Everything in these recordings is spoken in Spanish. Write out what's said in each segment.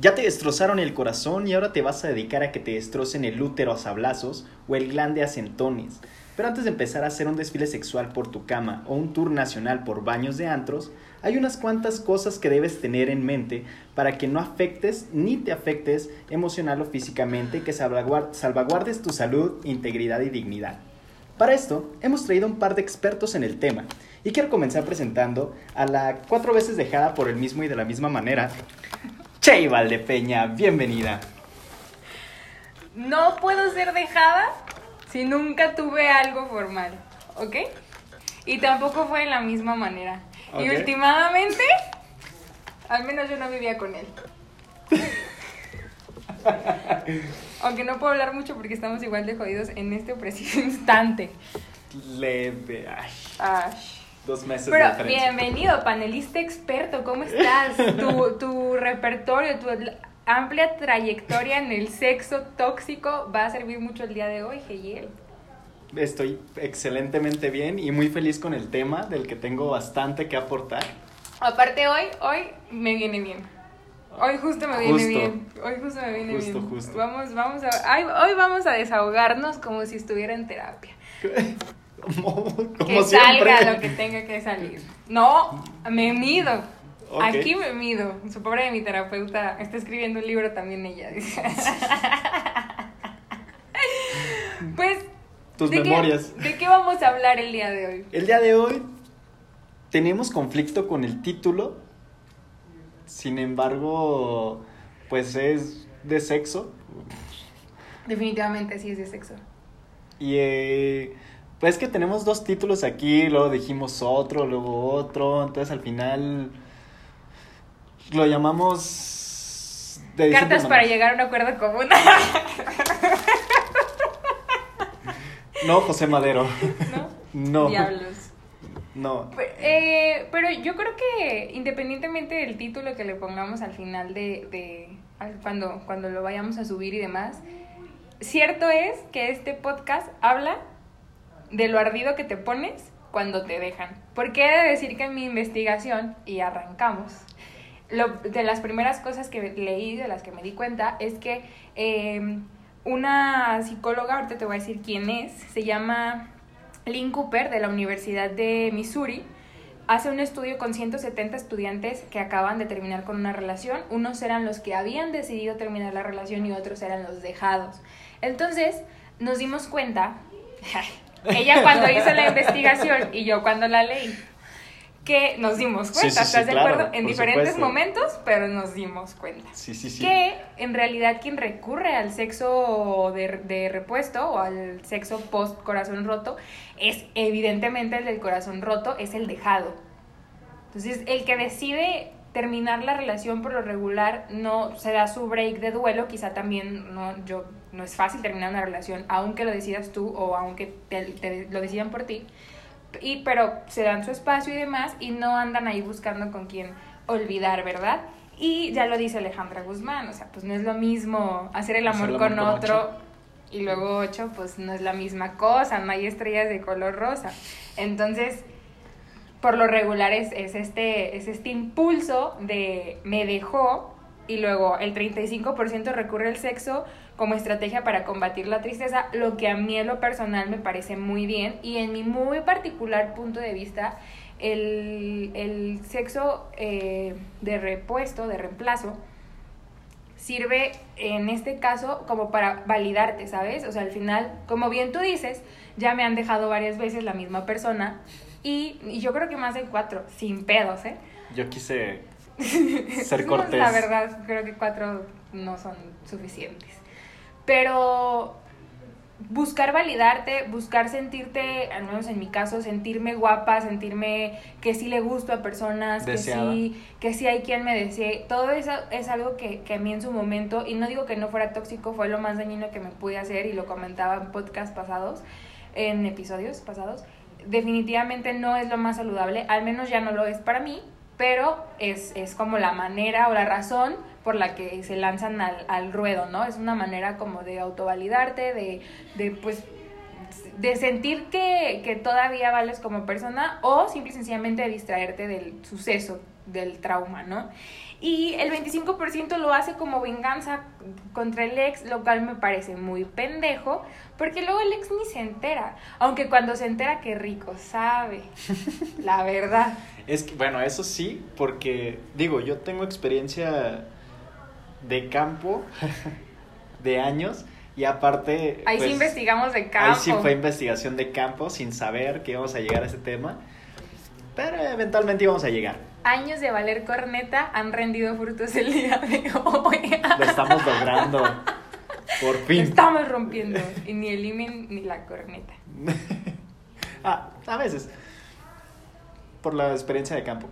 Ya te destrozaron el corazón y ahora te vas a dedicar a que te destrocen el útero a sablazos o el glande a centones. Pero antes de empezar a hacer un desfile sexual por tu cama o un tour nacional por baños de antros, hay unas cuantas cosas que debes tener en mente para que no afectes ni te afectes emocional o físicamente y que salvaguardes tu salud, integridad y dignidad. Para esto, hemos traído un par de expertos en el tema y quiero comenzar presentando a la cuatro veces dejada por el mismo y de la misma manera, Che Valdepeña, bienvenida. No puedo ser dejada si nunca tuve algo formal, ¿ok? Y tampoco fue de la misma manera. Y últimamente, al menos yo no vivía con él. Aunque no puedo hablar mucho porque estamos igual de jodidos en este preciso instante. Leve, ay. Dos meses Pero bienvenido, panelista experto, ¿cómo estás? Tu, tu repertorio, tu amplia trayectoria en el sexo tóxico va a servir mucho el día de hoy, Geyel. Estoy excelentemente bien y muy feliz con el tema del que tengo bastante que aportar. Aparte hoy, hoy me viene bien. Hoy justo me viene bien. Hoy justo me viene bien. Justo. Vamos, vamos a, hoy vamos a desahogarnos como si estuviera en terapia. Como, que salga lo que tenga que salir. No, me mido. Aquí me mido. Su pobre de mi terapeuta está escribiendo un libro también ella. pues. Tus memorias. ¿De qué vamos a hablar el día de hoy? El día de hoy tenemos conflicto con el título. Sin embargo, pues es de sexo. Definitivamente sí es de sexo. Y eh, pues que tenemos dos títulos aquí, luego dijimos otro, luego otro, entonces al final lo llamamos... Cartas para llegar a un acuerdo común. no, José Madero. ¿No? No. Diablos. No. Eh, pero yo creo que independientemente del título que le pongamos al final de, de cuando, cuando lo vayamos a subir y demás, cierto es que este podcast habla de lo ardido que te pones cuando te dejan. Porque he de decir que en mi investigación, y arrancamos, lo, de las primeras cosas que leí, de las que me di cuenta, es que em, una psicóloga, ahorita te voy a decir quién es, se llama Lynn Cooper de la Universidad de Missouri, hace un estudio con 170 estudiantes que acaban de terminar con una relación. Unos eran los que habían decidido terminar la relación y otros eran los dejados. Entonces, nos dimos cuenta, ella cuando hizo la investigación y yo cuando la leí, que nos dimos cuenta, ¿estás de acuerdo? En diferentes momentos, pero nos dimos cuenta. Sí, sí, sí. Que en realidad quien recurre al sexo de, de repuesto o al sexo post corazón roto es evidentemente el del corazón roto, es el dejado. Entonces, el que decide terminar la relación por lo regular no se da su break de duelo, quizá también no, yo, no es fácil terminar una relación, aunque lo decidas tú o aunque te, lo decidan por ti, y, pero se dan su espacio y demás y no andan ahí buscando con quién olvidar, ¿verdad? Y ya lo dice Alejandra Guzmán, o sea, pues no es lo mismo hacer el amor, con, otro y luego ocho, pues no es la misma cosa, no hay estrellas de color rosa. Entonces, por lo regular es, es, este, es este impulso de me dejó y luego el 35% recurre al sexo como estrategia para combatir la tristeza, lo que a mí en lo personal me parece muy bien y en mi muy particular punto de vista, el, el sexo eh, de repuesto, de reemplazo, sirve en este caso como para validarte, ¿sabes? O sea, al final, como bien tú dices, ya me han dejado varias veces la misma persona y, yo creo que más de cuatro, sin pedos, ¿eh? Yo quise ser cortés. la verdad, creo que cuatro no son suficientes. Pero buscar validarte, buscar sentirte, al menos en mi caso, sentirme guapa, sentirme que sí le gusto a personas, que sí, que sí hay quien me desee, todo eso es algo que, que a mí en su momento, y no digo que no fuera tóxico, fue lo más dañino que me pude hacer y lo comentaba en podcasts pasados, en episodios pasados, definitivamente no es lo más saludable, al menos ya no lo es para mí, pero es, es como la manera o la razón por la que se lanzan al, al ruedo, ¿no? Es una manera como de autovalidarte, de, de pues de sentir que, que, todavía vales como persona o simple y sencillamente de distraerte del suceso del trauma, ¿no? Y el 25% lo hace como venganza contra el ex, lo cual me parece muy pendejo, porque luego el ex ni se entera. Aunque cuando se entera, qué rico sabe. La verdad. Es que, bueno, eso sí, porque, digo, yo tengo experiencia de campo de años. Y aparte. Ahí sí pues, investigamos de campo. Ahí sí fue investigación de campo, sin saber que íbamos a llegar a ese tema. Pero eventualmente íbamos a llegar. Años de valer corneta han rendido frutos el día de hoy. Lo estamos logrando. Por fin. Lo estamos rompiendo. Y ni el imen ni la corneta. ah, a veces. Por la experiencia de campo.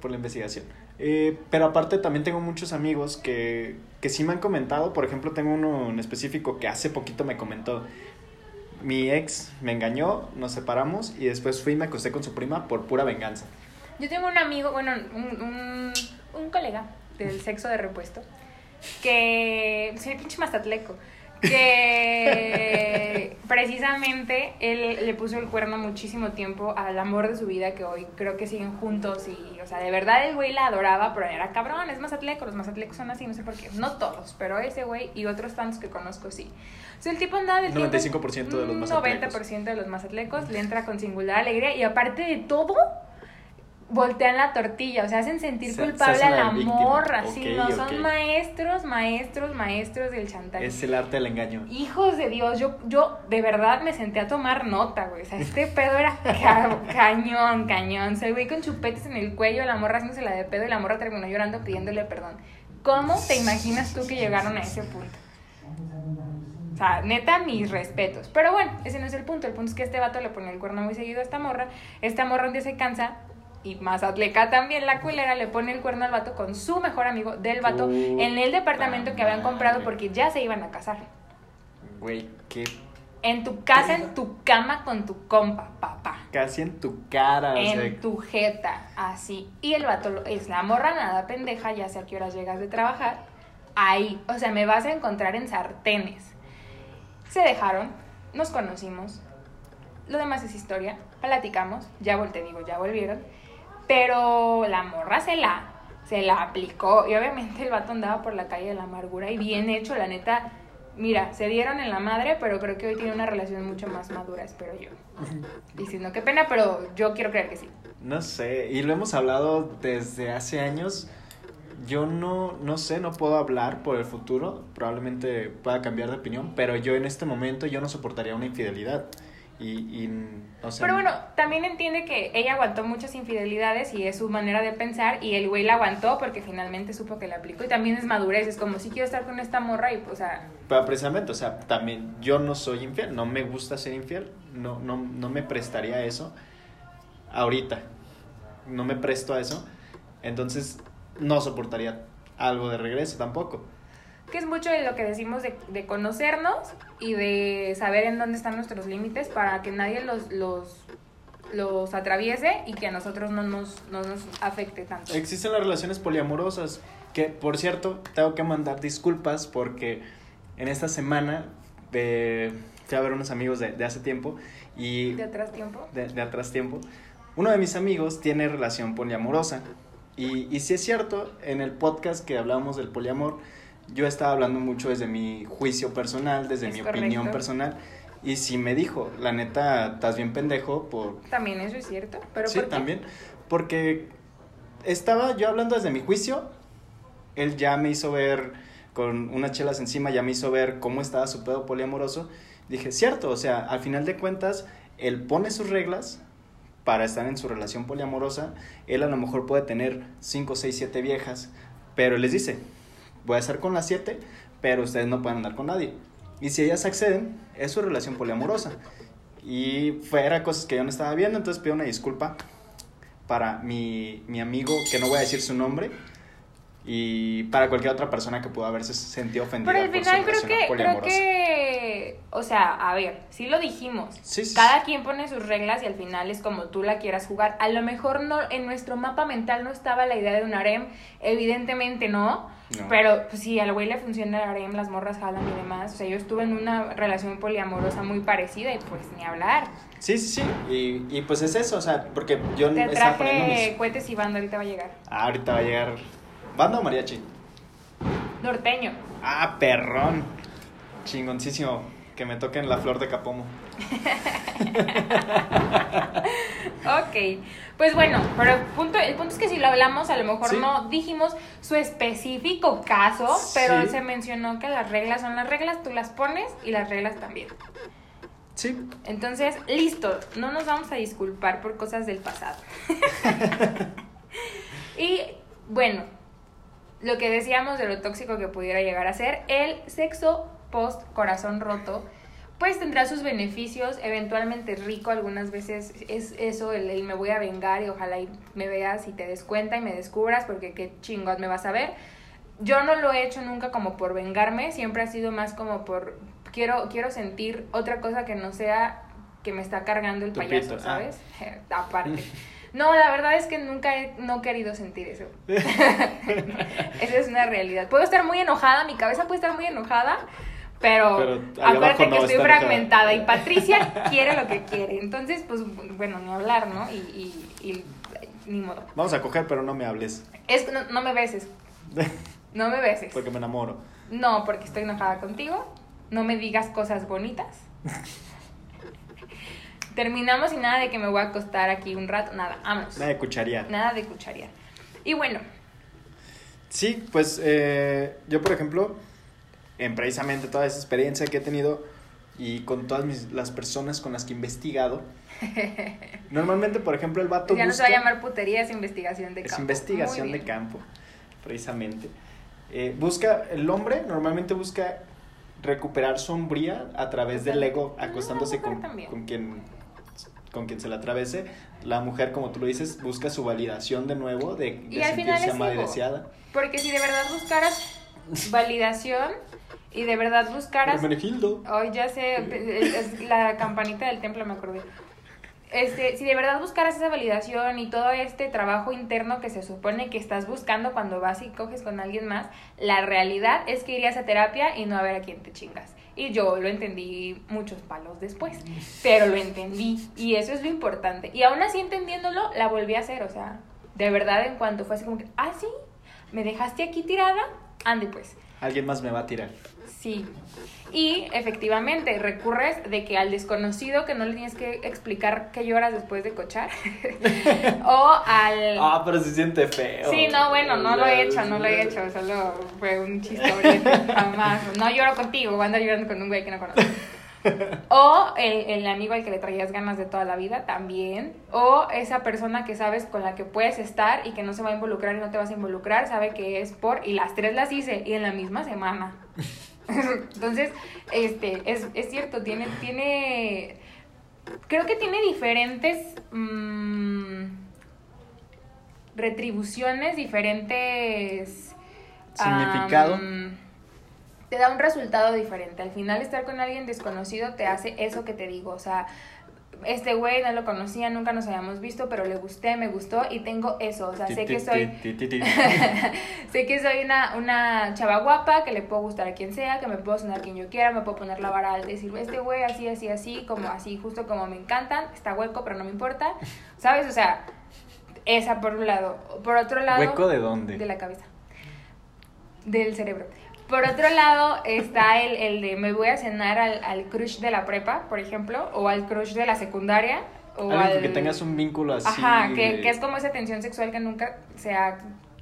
Por la investigación. Eh, pero aparte también tengo muchos amigos que, que sí me han comentado. Por ejemplo, tengo uno en específico que hace poquito me comentó. Mi ex me engañó, nos separamos y después fui y me acosté con su prima por pura venganza. Yo tengo un amigo, bueno, un, un, un colega del sexo de repuesto que. Soy pinche mazatleco que precisamente él le puso el cuerno muchísimo tiempo al amor de su vida que hoy creo que siguen juntos y, o sea, de verdad el güey la adoraba, pero era cabrón, es mazatleco, los mazatlecos son así, no sé por qué, no todos, pero ese güey y otros tantos que conozco sí. O sea, el tipo andaba del 95% tiempo, de los mazatlecos. 90% de los mazatlecos le entra con singular alegría y aparte de todo voltean la tortilla, o sea, hacen sentir Se- culpable se a la morra, sí, Ok, no, son maestros, maestros, maestros del chantaje. Es el arte del engaño. Hijos de Dios, yo, yo de verdad me senté a tomar nota, güey. O sea, este pedo era ca- cañón, cañón. O sea, el güey con chupetes en el cuello, la morra haciéndose la de pedo y la morra terminó llorando pidiéndole perdón. ¿Cómo te imaginas tú que llegaron a ese punto? O sea, neta, mis respetos. Pero bueno, ese no es el punto. El punto es que este vato le pone el cuerno muy seguido a esta morra. Esta morra un día se cansa. Y más atleca también, la culera le pone el cuerno al vato con su mejor amigo del vato en el departamento que habían comprado porque ya se iban a casar. Güey, qué En tu casa, en tu cama con tu compa, papá. casi en tu cara. o En sea, tu jeta, así. Y el vato es la morra nada pendeja, ya sé a qué horas llegas de trabajar. Ahí, o sea, me vas a encontrar en sartenes. Se dejaron, nos conocimos. Lo demás es historia. Platicamos, ya te digo, ya volvieron. Pero la morra se la, se la aplicó. Y obviamente el vato andaba por la calle de la amargura y bien hecho, la neta. Mira, se dieron en la madre, pero creo que hoy tiene una relación mucho más madura, espero yo. No, qué pena, pero yo quiero creer que sí. No sé, y lo hemos hablado desde hace años. Yo no, no sé, no puedo hablar por el futuro. Probablemente pueda cambiar de opinión, pero yo en este momento yo no soportaría una infidelidad. Y, y o sea, Pero bueno, también entiende que ella aguantó muchas infidelidades y es su manera de pensar y el güey la aguantó porque finalmente supo que la aplicó y también es madurez, es como si quiero estar con esta morra y pues, o sea, Pero precisamente, o sea, también yo no soy infiel, no me gusta ser infiel, no, no, no me prestaría a eso ahorita, no me presto a eso, entonces no soportaría algo de regreso tampoco. Que es mucho de lo que decimos de, de conocernos y de saber en dónde están nuestros límites para que nadie los, los, los atraviese y que a nosotros no nos, no nos afecte tanto. Existen las relaciones poliamorosas, que por cierto, tengo que mandar disculpas porque en esta semana eh, fui a ver unos amigos de, de hace tiempo y ¿De atrás tiempo? de, de atrás tiempo, uno de mis amigos tiene relación poliamorosa. Y, y si es cierto, en el podcast que hablamos del poliamor, yo estaba hablando mucho desde mi juicio personal, desde Es mi opinión personal. Y si me dijo, la neta, estás bien pendejo por... También eso es cierto, pero sí, ¿por qué? también. Porque estaba yo hablando desde mi juicio, él ya me hizo ver, con unas chelas encima, ya me hizo ver cómo estaba su pedo poliamoroso. Dije, cierto, o sea, al final de cuentas, él pone sus reglas para estar en su relación poliamorosa. Él a lo mejor puede tener 5, 6, 7 viejas, pero les dice, voy a estar con las 7, pero ustedes no pueden andar con nadie. Y si ellas acceden, es su relación poliamorosa. Y fuera cosas que yo no estaba viendo, entonces pido una disculpa para mi, mi amigo, que no voy a decir su nombre, y para cualquier otra persona que pueda haberse sentido ofendida Pero al por final su creo que, creo que, o sea, a ver, sí lo dijimos. Sí, sí, Cada quien pone sus reglas y al final es como tú la quieras jugar. A lo mejor no, en nuestro mapa mental no estaba la idea de un harem, evidentemente no. No. Pero pues, si al güey le funciona el harem, las morras jalan y demás. O sea, yo estuve en una relación poliamorosa muy parecida y pues ni hablar. Sí, sí, sí. Y, y pues es eso, o sea, porque yo Te traje mis... cohetes y banda, ahorita va a llegar. Ah, ahorita va a llegar... ¿Banda o mariachi? Norteño. Ah, perrón. Chingoncísimo. Que me toquen la flor de capomo. Ok, pues bueno, pero el punto, el punto es que si lo hablamos, a lo mejor Sí. no dijimos su específico caso, pero Sí. se mencionó que las reglas son las reglas, tú las pones y las reglas también. Sí. Entonces, listo, no nos vamos a disculpar por cosas del pasado. y bueno, lo que decíamos de lo tóxico que pudiera llegar a ser, el sexo post corazón roto, pues tendrá sus beneficios, eventualmente rico, algunas veces es eso, el, el me voy a vengar y ojalá y me veas y te des cuenta y me descubras porque qué chingos me vas a ver. Yo no lo he hecho nunca como por vengarme, siempre ha sido más como por quiero quiero sentir otra cosa que no sea que me está cargando el Tu payaso, pito, ah. ¿sabes? Aparte. No, la verdad es que nunca he no querido sentir eso. Esa es una realidad. Puedo estar muy enojada, mi cabeza puede estar muy enojada, pero, Pero acuérdate no que estoy fragmentada y Patricia quiere lo que quiere. Entonces, pues bueno, ni hablar, ¿no? Y, y, y ni modo. Vamos a coger, pero no me hables. Es, no, no me beses, no me beses. Porque me enamoro. No, porque estoy enojada contigo. No me digas cosas bonitas. Terminamos y nada de que me voy a acostar aquí un rato. Nada, vámonos. Nada de cucharía. Nada de cucharía. Y bueno, Sí, pues eh, yo, por ejemplo, en precisamente toda esa experiencia que he tenido y con todas mis, las personas con las que he investigado, normalmente, por ejemplo, el vato ya no se va a llamar putería, es investigación de Es campo. investigación Muy de campo, precisamente. Eh, busca, el hombre normalmente busca recuperar su hombría a través del ego, Ah, acostándose con, con quien con quien se la atravese. La mujer, como tú lo dices, busca su validación de nuevo, de, de Y al final sentirse es amada y ego. deseada. Porque si de verdad buscaras validación y de verdad buscaras Hermenegildo. Hoy ya sé, es la campanita del templo, me acordé. Este, si de verdad buscaras esa validación y todo este trabajo interno que se supone que estás buscando cuando vas y coges con alguien más, la realidad es que irías a terapia y no a ver a quién te chingas. Y yo lo entendí muchos palos después, pero lo entendí y eso es lo importante. Y aún así entendiéndolo, la volví a hacer, o sea, de verdad en cuanto fue así como que, ah, sí, me dejaste aquí tirada, ande pues. Alguien más me va a tirar. Sí. Y efectivamente recurres de que al desconocido que no le tienes que explicar que lloras después de cochar. o al... Ah, pero se siente feo. Sí, no, bueno, no lo he hecho, no lo he hecho, solo fue un chistorete, jamás. No lloro contigo, voy a andar llorando con un güey que no conozco. O el, el amigo al que le traías ganas de toda la vida, también. O esa persona que sabes con la que puedes estar y que no se va a involucrar y no te vas a involucrar, sabe que es por... Y las tres las hice y en la misma semana. Entonces, este, es, es cierto, tiene, tiene... Creo que tiene diferentes... mm, retribuciones, diferentes... Significado. te da un resultado diferente. Al final estar con alguien desconocido te hace eso que te digo. O sea, este güey no lo conocía, nunca nos habíamos visto, pero le gusté, me gustó y tengo eso. O sea, sé que soy... Sé que soy una, una chava guapa, que le puedo gustar a quien sea, que me puedo sonar quien yo quiera, me puedo poner la vara al decir, este güey así, así, así, como así, justo como me encantan, está hueco, pero no me importa. ¿Sabes? O sea, esa por un lado. Por otro lado... ¿Hueco de dónde? De la cabeza. Del cerebro. Por otro lado está el, el de me voy a cenar al, al crush de la prepa, por ejemplo, o al crush de la secundaria. O al... que tengas un vínculo así. Ajá, que, de- que es como esa tensión sexual que nunca se ha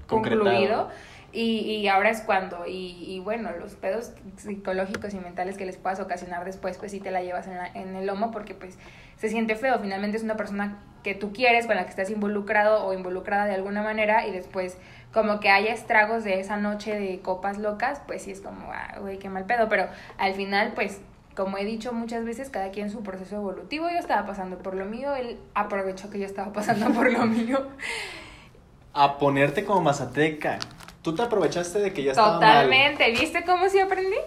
Concretado. concluido. Y, y ahora es cuando. Y, y bueno, los pedos psicológicos y mentales que les puedas ocasionar después, pues sí te la llevas en, la- en el lomo porque pues se siente feo. Finalmente es una persona que tú quieres, con la que estás involucrado o involucrada de alguna manera y después como que haya estragos de esa noche de copas locas, pues sí es como, ah, güey, qué mal pedo. Pero al final, pues como he dicho muchas veces, cada quien su proceso evolutivo. Yo estaba pasando por lo mío, él aprovechó que yo estaba pasando por lo mío. A ponerte como mazateca. Tú te aprovechaste de que ya estaba mal. Totalmente. ¿Viste cómo sí aprendí?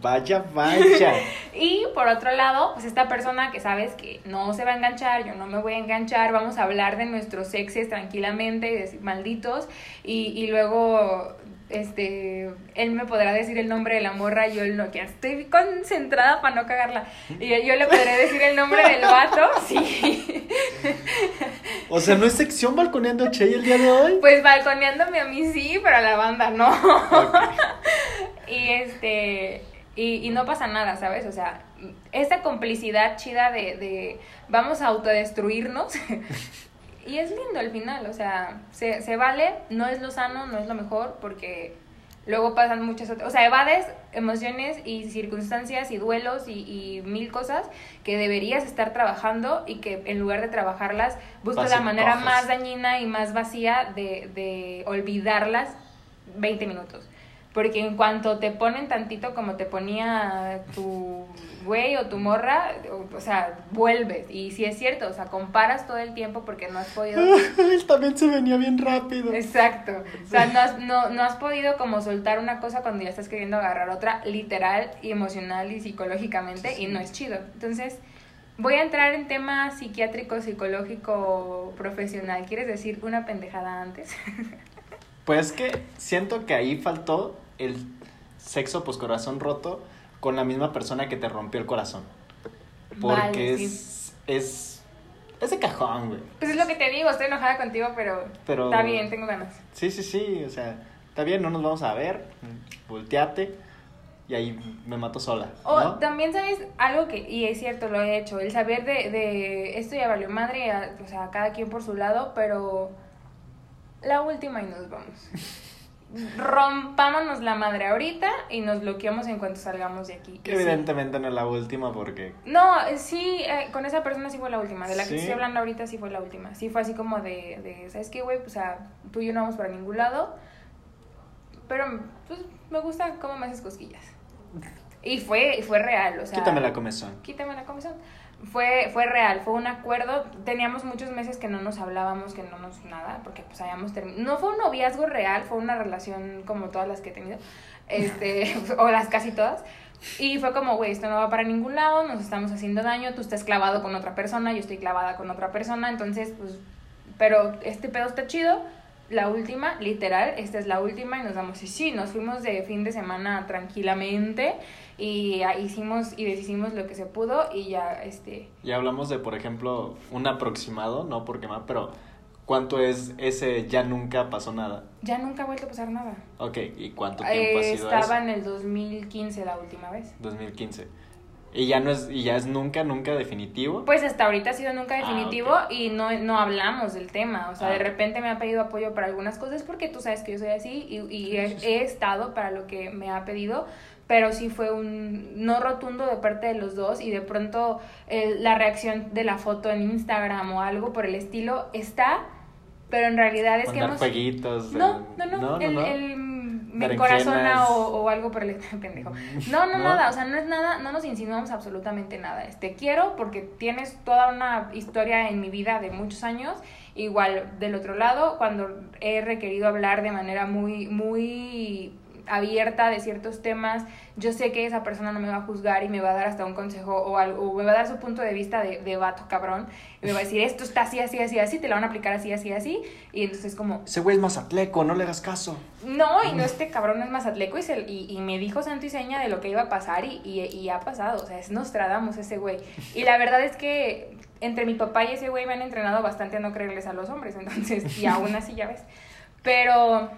Vaya, vaya. Y por otro lado, pues esta persona que sabes que no se va a enganchar, yo no me voy a enganchar, vamos a hablar de nuestros exes tranquilamente, y decir malditos, y, y luego este, él me podrá decir el nombre de la morra, yo no, que estoy concentrada para no cagarla. Y yo le podré decir el nombre del vato, sí. O sea, ¿no es sección balconeando a Che el día de hoy? Pues balconeándome a mí sí, pero a la banda no. y este, y, y no pasa nada, ¿sabes? O sea, esta complicidad chida de, de vamos a autodestruirnos. y es lindo al final, o sea, se, se vale, no es lo sano, no es lo mejor, porque luego pasan muchas otras, o sea, evades emociones y circunstancias y duelos y, y mil cosas que deberías estar trabajando y que en lugar de trabajarlas, buscas la manera más dañina y más vacía de, de olvidarlas 20 minutos. Porque en cuanto te ponen tantito como te ponía tu güey o tu morra, o, o sea, vuelves. Y si es cierto, o sea, comparas todo el tiempo porque no has podido Él también se venía bien rápido. Exacto. O sea, no has, no, no has podido como soltar una cosa cuando ya estás queriendo agarrar otra, literal y emocional y psicológicamente, y no es chido. Entonces, voy a entrar en tema psiquiátrico, psicológico, profesional. ¿Quieres decir una pendejada antes? Pues que siento que ahí faltó el sexo pues corazón roto con la misma persona que te rompió el corazón. Porque Vale, sí. es, es. Es de cajón, güey. Pues es lo que te digo, estoy enojada contigo, pero, Pero- está bien, tengo ganas. Sí, sí, sí. O sea, está bien, no nos vamos a ver. Volteate. Y ahí me mato sola. O también sabes algo que, y es cierto, lo he hecho, el saber de, de esto ya valió madre, a- o sea, cada quien por su lado, pero la última y nos vamos. Rompámonos la madre ahorita y nos bloqueamos en cuanto salgamos de aquí. Que Y sí. evidentemente no es la última porque. No, sí, eh, con esa persona sí fue la última. De la que estoy hablando ahorita sí fue la última. Sí fue así como de, de ¿sabes qué, güey? Pues, o sea, tú y yo no vamos para ningún lado. Pero, pues, me gusta cómo me haces cosquillas. Y fue, y fue real, o sea... Quítame la comezón. Quítame la comisión. Fue, fue real, fue un acuerdo. Teníamos muchos meses que no nos hablábamos, que no nos nada, porque pues habíamos terminado. No fue un noviazgo real, fue una relación como todas las que he tenido, este, o las casi todas. Y fue como, güey, esto no va para ningún lado, nos estamos haciendo daño, tú estás clavado con otra persona, yo estoy clavada con otra persona, entonces, pues, pero este pedo está chido. La última, literal, esta es la última y nos damos. Y sí, nos fuimos de fin de semana tranquilamente y ah, hicimos y deshicimos lo que se pudo y ya, este, Ya hablamos de, por ejemplo, un aproximado, no porque más, pero ¿cuánto es ese ya nunca pasó nada? ya nunca ha vuelto a pasar nada. Ok, ¿y cuánto tiempo ha Eh, sido estaba eso? en el 2015 la última vez. 2015. Y ya no es, y ya es nunca, nunca definitivo. Pues hasta ahorita ha sido nunca Ah, definitivo ok. y no, no hablamos del tema. O sea, Ah, de repente me ha pedido apoyo para algunas cosas porque tú sabes que yo soy así y, y he, he estado para lo que me ha pedido. Pero sí fue un no rotundo de parte de los dos y de pronto el- la reacción de la foto en Instagram o algo por el estilo está, pero en realidad es que hemos... jueguitos. de- No, no, no, no, el, no. el me Berenjenas. encorazona o, o algo por el pendejo. No, no, ¿No? nada, o sea, no es nada, no nos insinuamos absolutamente nada. Te quiero porque tienes toda una historia en mi vida de muchos años. Igual, del otro lado, cuando he requerido hablar de manera muy, muy abierta de ciertos temas, yo sé que esa persona no me va a juzgar y me va a dar hasta un consejo o algo, o me va a dar su punto de vista de, de vato cabrón, y me va a decir, esto está así, así, así, así, te la van a aplicar así, así, así, y entonces como, Ese güey es mazatleco, no le hagas caso. no, y no este cabrón es mazatleco y, se- y, y me dijo santo y seña de lo que iba a pasar y, y, y ha pasado, o sea, es Nostradamus ese güey. Y la verdad es que entre mi papá y ese güey me han entrenado bastante a no creerles a los hombres, entonces, y aún así ya ves. Pero,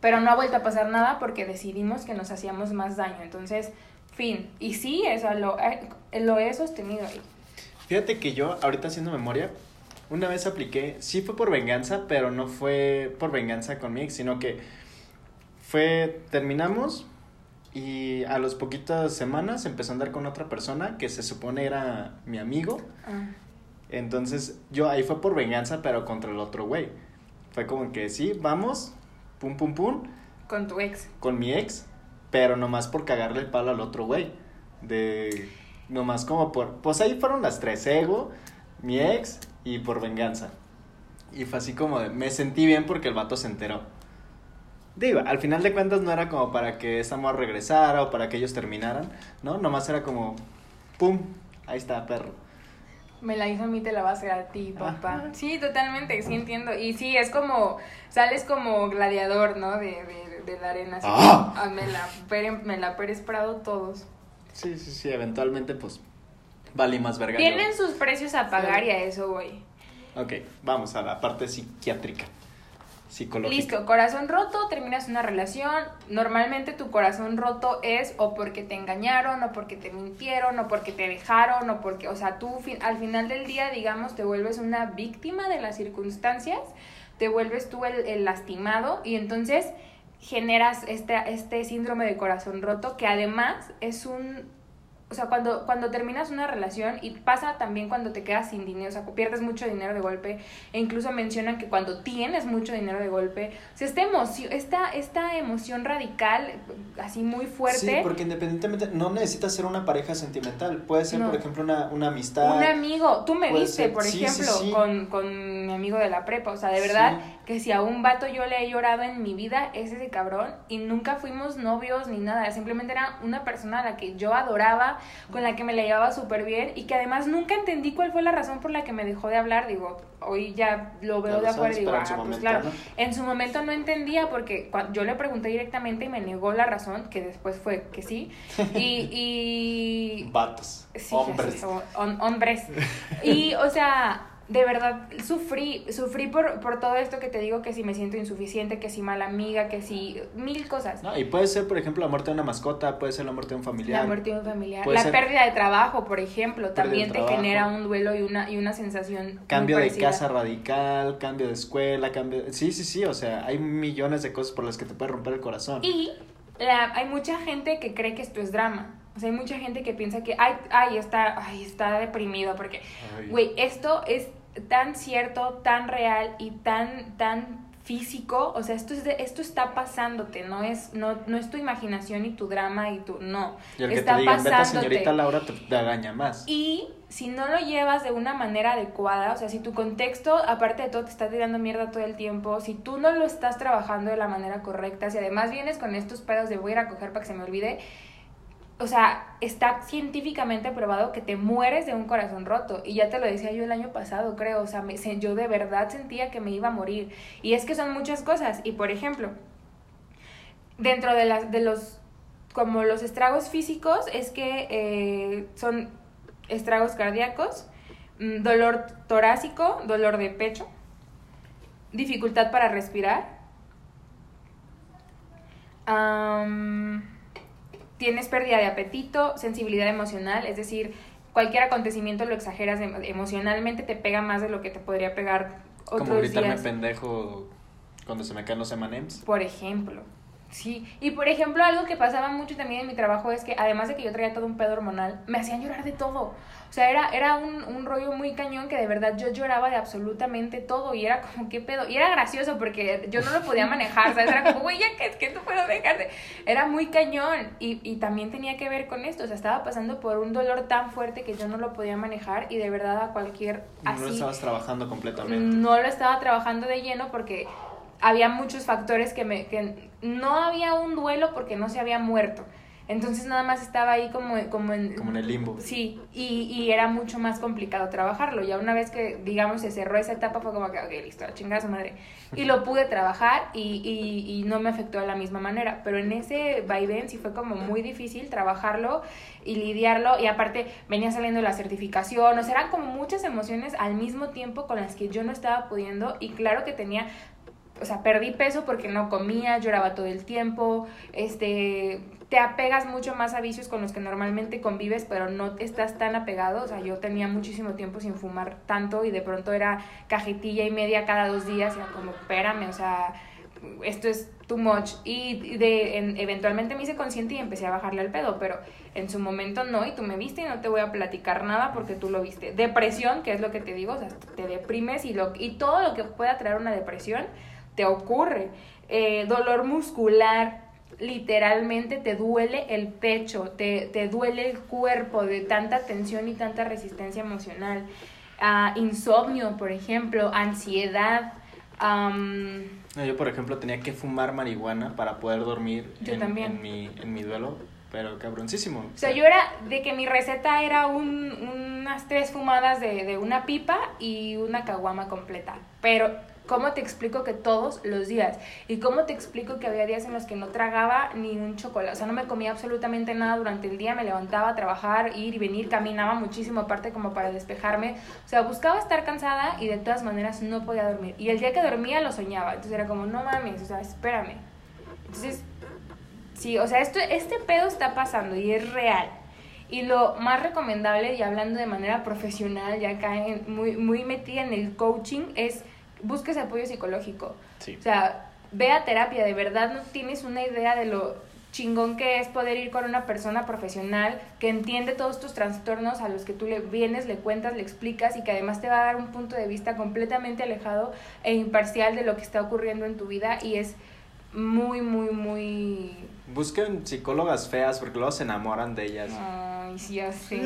pero no ha vuelto a pasar nada porque decidimos que nos hacíamos más daño, entonces, fin. Y sí, eso lo, eh, lo he sostenido ahí. Fíjate que yo, ahorita haciendo memoria, una vez apliqué, sí fue por venganza, pero no fue por venganza con mi ex, sino que fue, terminamos y a las poquitas semanas empezó a andar con otra persona que se supone era mi amigo. Ah. Entonces, yo ahí fue por venganza, pero contra el otro güey. Fue como que sí, vamos, pum, pum, pum, Con tu ex. con mi ex, pero nomás por cagarle el palo al otro güey. De. Nomás como por. Pues ahí fueron las tres: ego, mi ex y por venganza. Y fue así como de. Me sentí bien porque el vato se enteró. Digo, al final de cuentas no era como para que esa regresara o para que ellos terminaran, ¿no? Nomás era como, ¡pum! Ahí está, perro. Me la hizo a mí, te la va a hacer a ti, papá. Sí, totalmente, sí entiendo. Y sí, es como, sales como gladiador, ¿no? De, de, de la arena. Así, Ah. ah, me, la, me la Pérez Prado todos. Sí, sí, sí, eventualmente pues vale más verga. Tienen sus precios a pagar y a eso voy. Ok, vamos a la parte psiquiátrica, psicológica. Listo, corazón roto, terminas una relación. Normalmente tu corazón roto es o porque te engañaron, o porque te mintieron, o porque te dejaron, o porque, o sea, tú al final del día, digamos, te vuelves una víctima de las circunstancias, te vuelves tú el, el lastimado y entonces generas este, este síndrome de corazón roto que además es un o sea, cuando, cuando terminas una relación y pasa también cuando te quedas sin dinero, o sea, pierdes mucho dinero de golpe, e incluso mencionan que cuando tienes mucho dinero de golpe, o sea, esta emoción, esta, esta emoción radical, así muy fuerte, Sí, porque independientemente no necesitas ser una pareja sentimental, puede ser No. por ejemplo una, una amistad. un amigo, tú me viste, ser- por sí, ejemplo, sí. Con, con mi amigo de la prepa, o sea, de verdad, que si a un vato yo le he llorado en mi vida, es ese cabrón, y nunca fuimos novios ni nada, simplemente era una persona a la que yo adoraba, con la que me la llevaba súper bien, y que además nunca entendí cuál fue la razón por la que me dejó de hablar, digo, hoy ya lo veo de afuera y digo, ah, pues momento, claro, ¿no? en su momento no entendía porque yo le pregunté directamente y me negó la razón, que después fue que sí, y... y Vatos, Sí, hombres. hombres. Y, o sea, de verdad, sufrí, sufrí por, por todo esto que te digo, que si me siento insuficiente, que si mala amiga, que si mil cosas. No, y puede ser, por ejemplo, la muerte de una mascota, puede ser la muerte de un familiar. La muerte de un familiar. La pérdida de trabajo, por ejemplo, también te trabajo. genera un duelo y una, y una sensación. Cambio de casa radical, cambio de escuela, cambio... Sí, sí, sí, o sea, hay millones de cosas por las que te puede romper el corazón. Y la- hay mucha gente que cree que esto es drama. O sea, hay mucha gente que piensa que, ay, ay, está, ay, está deprimido porque. Güey, esto es tan cierto, tan real y tan, tan físico. O sea, esto, es de- esto está pasándote, no es, no, no es tu imaginación y tu drama y tu. No. Y el que está te digan, vete pasándote. señorita Laura, te, te agaña más. Y si no lo llevas de una manera adecuada, o sea, si tu contexto, aparte de todo, te está tirando mierda todo el tiempo, si tú no lo estás trabajando de la manera correcta, si además vienes con estos pedos de voy a ir a coger para que se me olvide, o sea, está científicamente probado que te mueres de un corazón roto. Y ya te lo decía yo el año pasado, creo. O sea, me- yo de verdad sentía que me iba a morir. Y es que son muchas cosas. Y por ejemplo, dentro de, las, de los, como los estragos físicos, es que eh, son estragos cardíacos, mm, dolor torácico, dolor de pecho, dificultad para respirar. Am, tienes pérdida de apetito, sensibilidad emocional, es decir, cualquier acontecimiento lo exageras em- emocionalmente, te pega más de lo que te podría pegar otros Como gritarme días. pendejo cuando se me caen los M&M's. Por ejemplo. Sí, y por ejemplo, algo que pasaba mucho también en mi trabajo es que además de que yo traía todo un pedo hormonal, me hacían llorar de todo. O sea, era, era un, un rollo muy cañón que de verdad yo lloraba de absolutamente todo y era como, ¿qué pedo? Y era gracioso porque yo no lo podía manejar, ¿sabes? Era como, güey, ya que es que no puedo dejarte. Era muy cañón y, y también tenía que ver con esto. O sea, estaba pasando por un dolor tan fuerte que yo no lo podía manejar y de verdad a cualquier No lo estabas trabajando completamente. no lo estaba trabajando de lleno porque había muchos factores que me que no había un duelo porque no se había muerto. Entonces nada más estaba ahí como como en Como en el limbo. sí y, y era mucho más complicado trabajarlo. Ya una vez que digamos se cerró esa etapa fue como que ok listo a chingar a su madre. Y lo pude trabajar y, y, y no me afectó de la misma manera. Pero en ese vaivén sí fue como muy difícil trabajarlo y lidiarlo. Y aparte venía saliendo la certificación. O sea eran como muchas emociones al mismo tiempo con las que yo no estaba pudiendo. Y claro que tenía o sea, perdí peso porque no comía, lloraba todo el tiempo, este, te apegas mucho más a vicios con los que normalmente convives, pero no estás tan apegado, o sea, yo tenía muchísimo tiempo sin fumar tanto y de pronto era cajetilla y media cada dos días, y era como, espérame, o sea, esto es too much, y de, en- eventualmente me hice consciente y empecé a bajarle al pedo, pero en su momento no, y tú me viste y no te voy a platicar nada porque tú lo viste. Depresión, que es lo que te digo, o sea, te deprimes y, lo, y todo lo que pueda traer una depresión te ocurre. Eh, dolor muscular, literalmente te duele el pecho, te, te duele el cuerpo de tanta tensión y tanta resistencia emocional. Ah, insomnio, por ejemplo, ansiedad, yo, por ejemplo, tenía que fumar marihuana para poder dormir Yo en, también. en mi, en mi duelo, pero cabroncísimo. o sea, yo era de que mi receta era un- unas tres fumadas de, de una pipa y una caguama completa. Pero, ¿cómo te explico que todos los días? ¿Y cómo te explico que había días en los que no tragaba ni un chocolate? O sea, no me comía absolutamente nada durante el día, me levantaba a trabajar, ir y venir, caminaba muchísimo aparte como para despejarme. O sea, buscaba estar cansada y de todas maneras no podía dormir. Y el día que dormía lo soñaba. Entonces era como, no mames, o sea, espérame. Entonces, Sí, o sea, esto, este pedo está pasando y es real. Y lo más recomendable, y hablando de manera profesional, ya acá muy, muy metida en el coaching, es busques apoyo psicológico. Sí. O sea, ve a terapia, de verdad no tienes una idea de lo chingón que es poder ir con una persona profesional que entiende todos tus trastornos a los que tú le vienes, le cuentas, le explicas y que además te va a dar un punto de vista completamente alejado e imparcial de lo que está ocurriendo en tu vida y es muy, muy, muy... Busquen psicólogas feas porque luego se enamoran de ellas. Ay, sí, ya sé.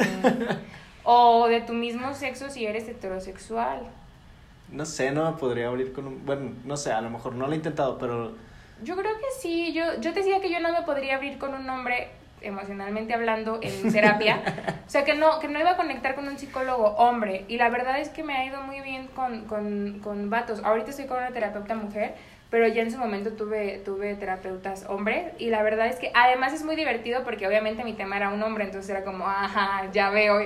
o de tu mismo sexo si eres heterosexual. No sé, no me podría abrir con un... Bueno, no sé, a lo mejor no lo he intentado, pero... Yo creo que sí, yo, yo te decía que yo no me podría abrir con un hombre emocionalmente hablando en terapia, o sea que no, que no iba a conectar con un psicólogo hombre. Y la verdad es que me ha ido muy bien con, con, con vatos, ahorita estoy con una terapeuta mujer, pero ya en su momento tuve, tuve terapeutas hombres y la verdad es que además es muy divertido porque obviamente mi tema era un hombre, entonces era como, ajá, ya veo,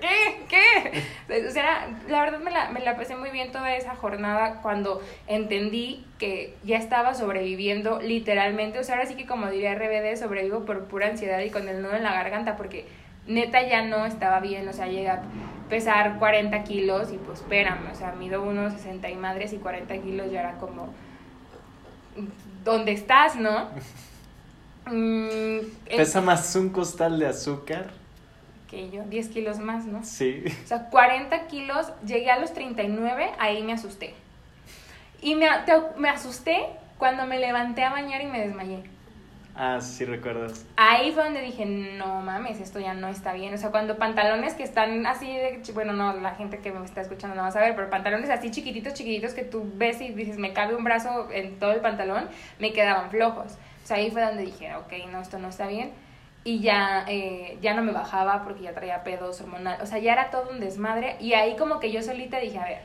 ¿qué? ¿Qué? O sea, la verdad me la, me la pasé muy bien toda esa jornada cuando entendí que ya estaba sobreviviendo literalmente, o sea, ahora sí que como diría RBD, sobrevivo por pura ansiedad y con el nudo en la garganta porque neta ya no estaba bien, o sea, llega a pesar 40 kilos y pues espérame, o sea, mido unos 60 y madres y 40 kilos ya era como ¿dónde estás, no? Mm, el- Pesa más un costal de azúcar. que yo, 10 kilos más, ¿no? Sí. O sea, 40 kilos, llegué a los 39, ahí me asusté. Y me, te- me asusté cuando me levanté a bañar y me desmayé. Ah, sí recuerdas. Ahí fue donde dije, no mames, esto ya no está bien. O sea, cuando pantalones que están así bueno, no, la gente que me está escuchando no va a saber, pero pantalones así chiquititos, chiquititos que tú ves y dices, me cabe un brazo en todo el pantalón, me quedaban flojos. O sea, ahí fue donde dije, ok, no, esto no está bien. Y ya, eh, ya no me bajaba porque ya traía pedos hormonal. O sea, ya era todo un desmadre. Y ahí como que yo solita dije, a ver,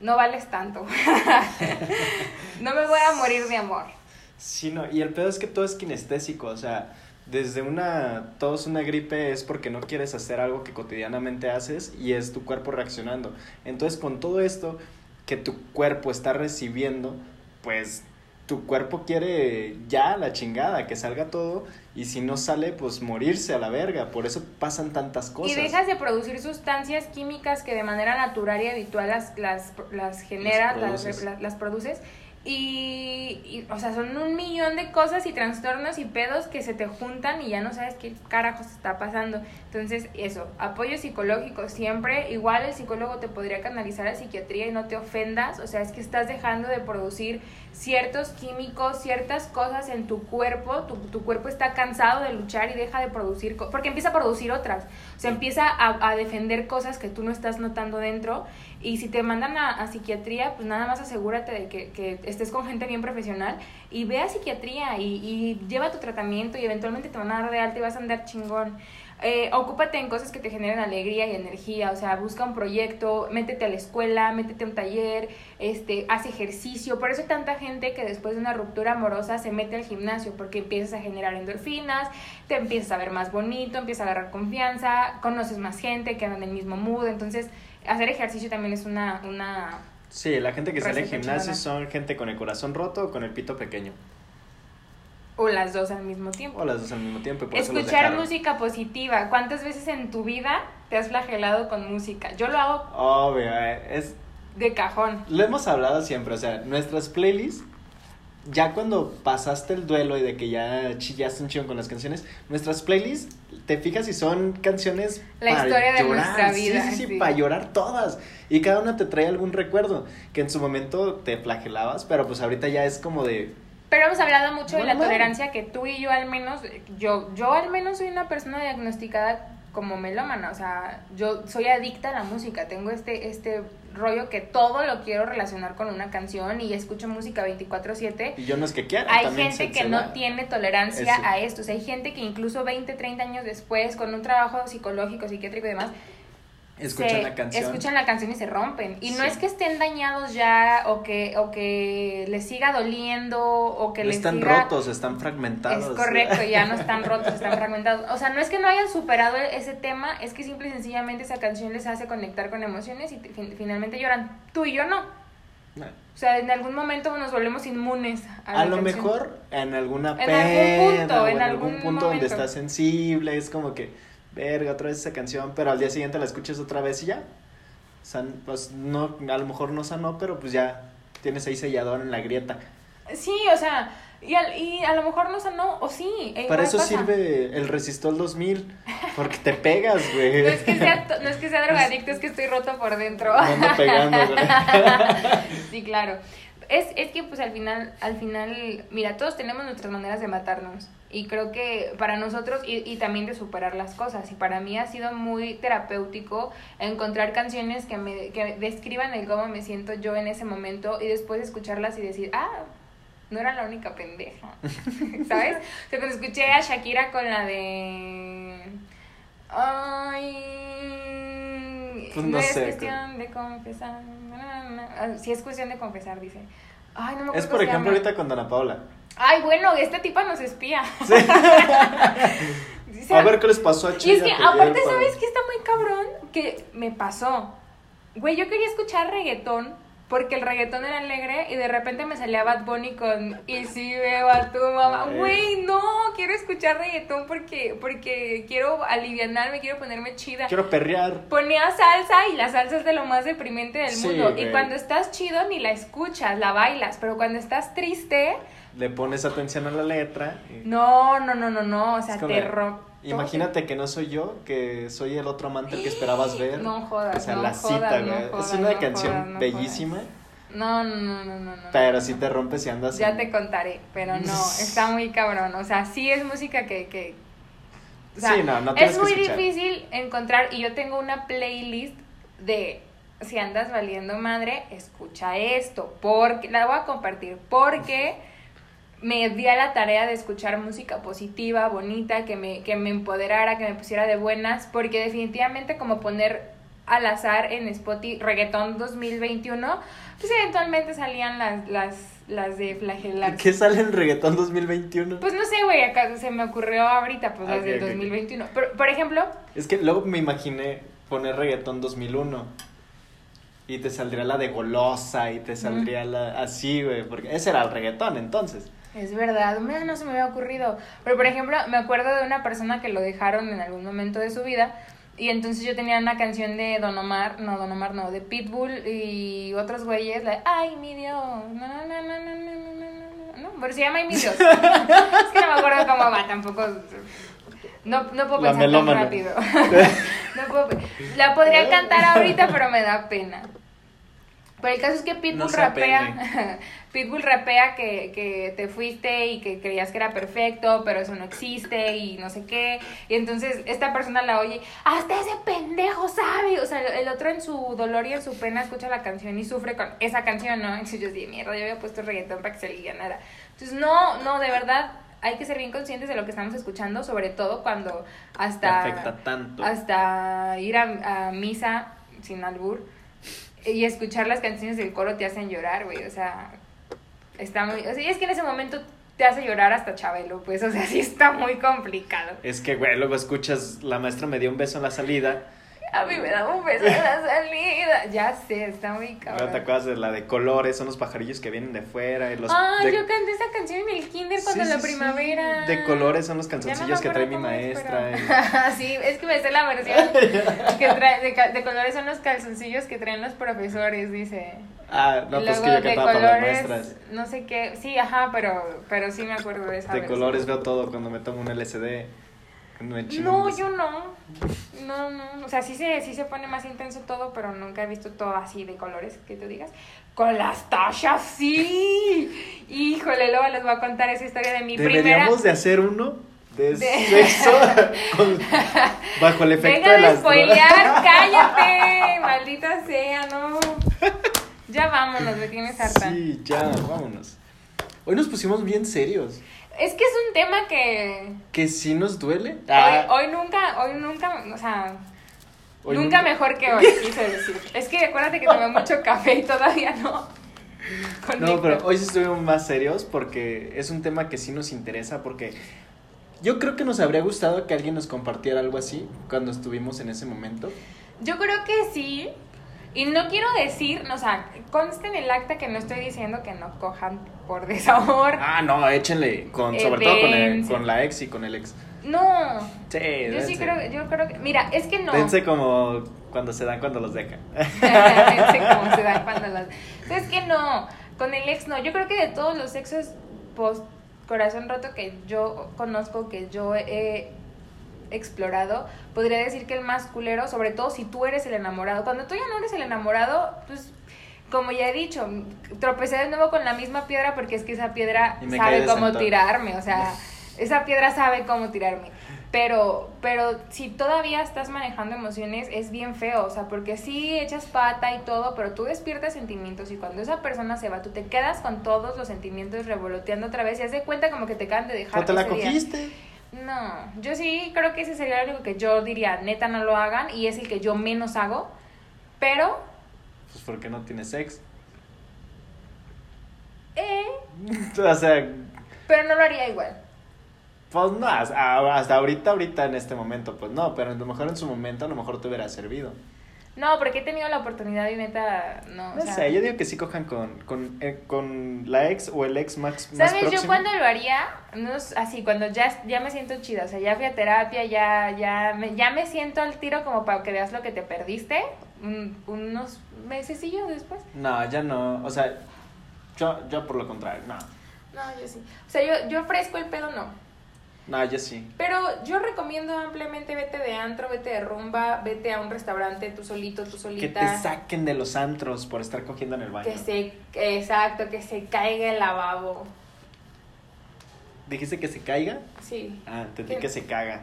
no vales tanto. no me voy a morir de amor. Sí, no, y el pedo es que todo es kinestésico, o sea, desde una, todo es una gripe es porque no quieres hacer algo que cotidianamente haces y es tu cuerpo reaccionando. Entonces, con todo esto que tu cuerpo está recibiendo, pues tu cuerpo quiere ya la chingada, que salga todo y si no sale, pues morirse a la verga. Por eso pasan tantas cosas. Y dejas de producir sustancias químicas que de manera natural y habitual las, las, las generas, las, las, las produces. Y, y, o sea, son un millón de cosas y trastornos y pedos que se te juntan y ya no sabes qué carajos está pasando. Entonces, eso, apoyo psicológico siempre. Igual el psicólogo te podría canalizar a psiquiatría y no te ofendas. O sea, es que estás dejando de producir ciertos químicos, ciertas cosas en tu cuerpo. Tu, tu cuerpo está cansado de luchar y deja de producir, porque empieza a producir otras. O sea, empieza a, a defender cosas que tú no estás notando dentro. Y si te mandan a, a psiquiatría, pues nada más asegúrate de que, que estés con gente bien profesional y ve a psiquiatría y, y lleva tu tratamiento y eventualmente te van a dar de alta y vas a andar chingón. Eh, ocúpate en cosas que te generen alegría y energía, o sea, busca un proyecto, métete a la escuela, métete a un taller, este, haz ejercicio. Por eso hay tanta gente que después de una ruptura amorosa se mete al gimnasio, porque empiezas a generar endorfinas, te empiezas a ver más bonito, empiezas a agarrar confianza, conoces más gente que andan en el mismo mood, entonces hacer ejercicio también es una, una Sí, la gente que sale al gimnasio son gente con el corazón roto o con el pito pequeño. O las dos al mismo tiempo. O las dos al mismo tiempo. y por Escuchar música positiva. ¿Cuántas veces en tu vida te has flagelado con música? Yo lo hago Obvio, eh, es, de cajón. lo hemos hablado siempre, o sea, nuestras playlists, ya cuando pasaste el duelo y de que ya chillaste un con las canciones, nuestras playlists, te fijas si son canciones La para historia de llorar. nuestra vida, Sí, sí, sí, sí. para llorar todas. Y cada una te trae algún recuerdo, que en su momento te flagelabas, pero pues ahorita ya es como de... Pero hemos hablado mucho de la bueno. tolerancia que tú y yo al menos, yo, yo al menos soy una persona diagnosticada como melómana, o sea, yo soy adicta a la música, tengo este, este rollo que todo lo quiero relacionar con una canción y escucho música 24/7. Y yo no es que quiera. Hay gente se- que se no tiene tolerancia Eso. a esto. O sea, hay gente que incluso 20, 30 años después, con un trabajo psicológico, psiquiátrico y demás, Escuchan se- la canción. escuchan la canción y se rompen. Y no es que estén dañados ya o que, o que les siga doliendo o que No les están siga... rotos, están fragmentados. Es correcto, ya no están rotos, están fragmentados. O sea, no es que no hayan superado ese tema, es que simple y sencillamente esa canción les hace conectar con emociones y fin- finalmente lloran. Tú y yo no. No. O sea, en algún momento nos volvemos inmunes a, lo canción. mejor en alguna En pena algún punto, o en en algún algún punto donde estás sensible, es como que, verga, otra vez esa canción, pero al día siguiente la escuchas otra vez y ya. San, pues no, a lo mejor no sanó, pero pues ya tienes ahí sellador en la grieta. Sí, o sea, y, al- y a lo mejor no sanó, o sí. e Para eso pasa. sirve el Resistol 2000, porque te pegas, güey. No es, que sea, no es que sea drogadicto, es que estoy roto por dentro. Me ando pegando, güey. sí, claro. Es, es que pues al final, al final, mira, todos tenemos nuestras maneras de matarnos. Y creo que para nosotros, y, y también de superar las cosas, y para mí ha sido muy terapéutico encontrar canciones que me que describan el cómo me siento yo en ese momento y después escucharlas y decir, ah, no era la única pendeja. ¿Sabes? O sea, cuando escuché a Shakira con la de. Ay. Pues no es sé, cuestión de confesar. na, na, na. Ah, Sí, es cuestión de confesar, dice. Ay, no me acuerdo Es por ejemplo ahorita con Dana Paula. Ay, bueno, esta tipa nos espía. Dice- A ver qué les pasó a y es que aparte, ¿sabes qué está muy cabrón? Que me pasó. Güey, yo quería escuchar reggaetón porque el reggaetón era alegre y de repente me salía Bad Bunny con Y si veo a tu mamá. Güey, no, quiero escuchar reggaetón porque, porque quiero alivianarme, quiero ponerme chida. Quiero perrear. Ponía salsa y la salsa es de lo más deprimente del Sí, mundo. Y cuando estás chido ni la escuchas, la bailas. Pero cuando estás triste, Le pones atención a la letra. y- no, no, no, no, no. O sea, te de, ro- Imagínate que no soy yo, que soy el otro amante que esperabas ver. No jodas, O sea, no la jodas, cita, güey. es una no canción jodas, bellísima, No, no, no, no, no. no. pero si te rompes y andas. Ya en- te contaré, pero no, está muy cabrón. O sea, sí es música que. que o sea, Sí, no, no es muy difícil encontrar. Y yo tengo una playlist de. Si andas valiendo madre, escucha esto. Porque la voy a compartir. Porque me di a la tarea de escuchar música positiva, bonita, que me, que me empoderara, que me pusiera de buenas. Porque definitivamente, como poner al azar en Spotify reggaetón 2021, pues eventualmente salían las, las, las de flagelar. ¿Qué sale en reggaetón 2021? Pues no sé, güey, acá se me ocurrió ahorita, pues las del ok, ok. 2021. Pero, por ejemplo, Es que luego me imaginé poner reggaetón 2001. Y te saldría la de golosa y te saldría la así, güey, porque ese era el reggaetón entonces. Es verdad, no se me había ocurrido. Pero, por ejemplo, me acuerdo de una persona que lo dejaron en algún momento de su vida. Y entonces yo tenía una canción de Don Omar, no, Don Omar no, de Pitbull y otros güeyes, la de, ay, mi Dios, no, no, no, no, no, no, no, no, no, pero se llama Ay, mi Dios. es que no me acuerdo cómo va, tampoco, no, no puedo pensar tan rápido. No puedo la podría cantar ahorita, pero me da pena. Pero el caso es que Pitbull No rapea, Pitbull rapea que, que te fuiste y que creías que era perfecto, pero eso no existe y no sé qué. Y entonces esta persona la oye, hasta ese pendejo sabe. O sea, el otro en su dolor y en su pena escucha la canción y sufre con esa canción, ¿no? Entonces yo dije, mierda, yo había puesto reggaetón para que se le nada. Entonces, no, no, de verdad, hay que ser bien conscientes de lo que estamos escuchando, sobre todo cuando hasta afecta tanto. hasta ir a, a misa sin albur y escuchar las canciones del coro te hacen llorar, güey, o sea, está muy, o sea, y es que en ese momento te hace llorar hasta Chabelo, pues, o sea, sí está muy complicado. Es que, güey, luego escuchas, la maestra me dio un beso en la salida. A mí me da un beso en la salida. Ya sé, está muy Ahora te cabrón. acuerdas de la de colores, son los pajarillos que vienen de fuera. Y los Ay, de- yo canté esa canción en el kinder cuando Sí, la sí, sí. primavera. De colores son los Ya no que trae mi es, maestra. sí, es que me sé la versión que trae, de, colores son los calzoncillos que traen los profesores, dice. Ah, no, pues luego que yo cantaba para las colores, maestras. no sé qué, sí, ajá, pero, pero sí me acuerdo de esa De versión. colores veo todo cuando me tomo un LSD. No, yo no. No, no. O sea, sí se, sí se pone más intenso todo, pero nunca he visto todo así de colores, que tú digas. Con las tachas, sí. Híjole, luego les voy a contar esa historia de mi primera. Deberíamos de hacer uno de, De- sexo con- bajo el efecto Deja de de las spoilear, cállate, maldita sea, no. Ya vámonos, me tienes harta. Sí, ya, vámonos. Hoy nos pusimos bien serios. Es que es un tema que Que sí nos duele. Ah, hoy, hoy nunca, hoy nunca, o sea, hoy nunca mejor que hoy, quise decir. Es que acuérdate que tomé mucho café y todavía no. No, pero hoy sí estuvimos más serios porque es un tema que sí nos interesa porque yo creo que nos habría gustado que alguien nos compartiera algo así cuando estuvimos en ese momento. Yo creo que sí. Y no quiero decir, o sea, conste en el acta que no estoy diciendo que no cojan por desamor. Ah, no, échenle, con, sobre todo con, el- con la ex y con el ex. No. Sí, Yo sí creo, yo creo que, mira, es que no. Dense como cuando se dan cuando los dejan. Dense como se dan cuando las- Es que no, con el ex no. Yo creo que de todos los sexos post corazón roto que yo conozco, que yo he explorado, podría decir que el más culero, sobre todo si tú eres el enamorado. Cuando tú ya no eres el enamorado, pues como ya he dicho, tropecé de nuevo con la misma piedra porque es que esa piedra sabe cómo sentado. tirarme, o sea, esa piedra sabe cómo tirarme. Pero, pero si todavía estás manejando emociones, es bien feo, o sea, porque sí echas pata y todo, pero tú despiertas sentimientos y cuando esa persona se va, tú te quedas con todos los sentimientos revoloteando otra vez y haz de cuenta como que te acaban de dejar. ¿No te la día. No, yo sí creo que ese sería único que yo diría, neta no lo hagan y es el que yo menos hago, pero, Pues porque no tienes ex. eh, O sea, pero no lo haría igual. pues no, hasta ahorita, ahorita en este momento, pues no, pero a lo mejor en su momento a lo mejor te hubiera servido. No, porque he tenido la oportunidad y neta, no. o sea, sé, yo digo que sí cojan con, con, eh, con la ex o el ex max, más ¿Sabes? próximo. Yo cuando lo haría, no así, cuando ya, ya me siento chida, o sea, ya fui a terapia, ya, ya, me, ya me siento al tiro como para que veas lo que te perdiste, un- unos mesecillos después. No, ya no, o sea, yo, yo por lo contrario, no, No, yo sí. O sea, yo, yo ofrezco el pedo, no. No, yo sí. Pero yo recomiendo ampliamente vete de antro, vete de rumba, vete a un restaurante tú solito, tú Que solita. te saquen de los antros por estar cogiendo en el baño. Que se, exacto, que se caiga el lavabo. ¿Dijiste que se caiga? Sí. Ah, entendí ¿Qué? que se caga.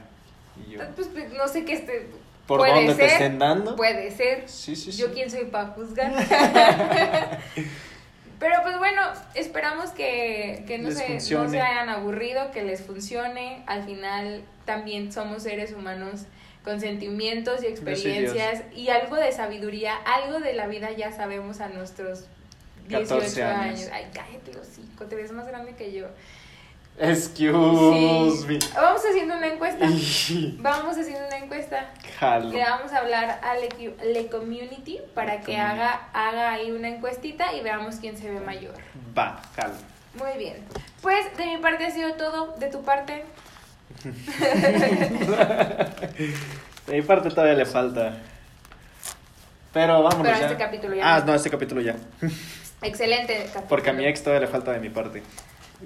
Y yo, Pues, pues, no sé qué este. ¿Por puede dónde te ser, estén dando? Puede ser. Sí, sí, sí. Yo quién soy para juzgar. Pero pues bueno, esperamos que, que no, se, no se hayan aburrido, que les funcione. Al final también somos seres humanos con sentimientos y experiencias y algo de sabiduría, algo de la vida ya sabemos a nuestros 18 14 años. años. Ay, cállate, hocico, te ves más grande que yo. Excuse Sí. Vamos haciendo una encuesta. me. Vamos haciendo una encuesta. Jalo. Le vamos a hablar a Le, Le Community para Le que Community. haga, haga ahí una encuestita y veamos quién se ve mayor. Va, jalo. Muy bien. Pues de mi parte ha sido todo. De tu parte, De mi parte todavía le falta. Pero vámonos Pero ya. este capítulo ya Ah, no. no, este capítulo ya. excelente. capítulo. Porque a mi ex todavía le falta de mi parte.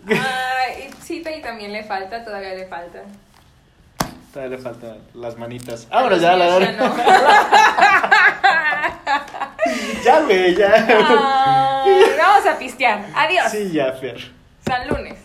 Ay, sí, y también le falta, todavía le falta. Todavía le faltan las manitas. Vámonos ya, la míos ya no. Ya, güey, ya. Vamos a pistear. Adiós. Sí, ya, Fer. San lunes.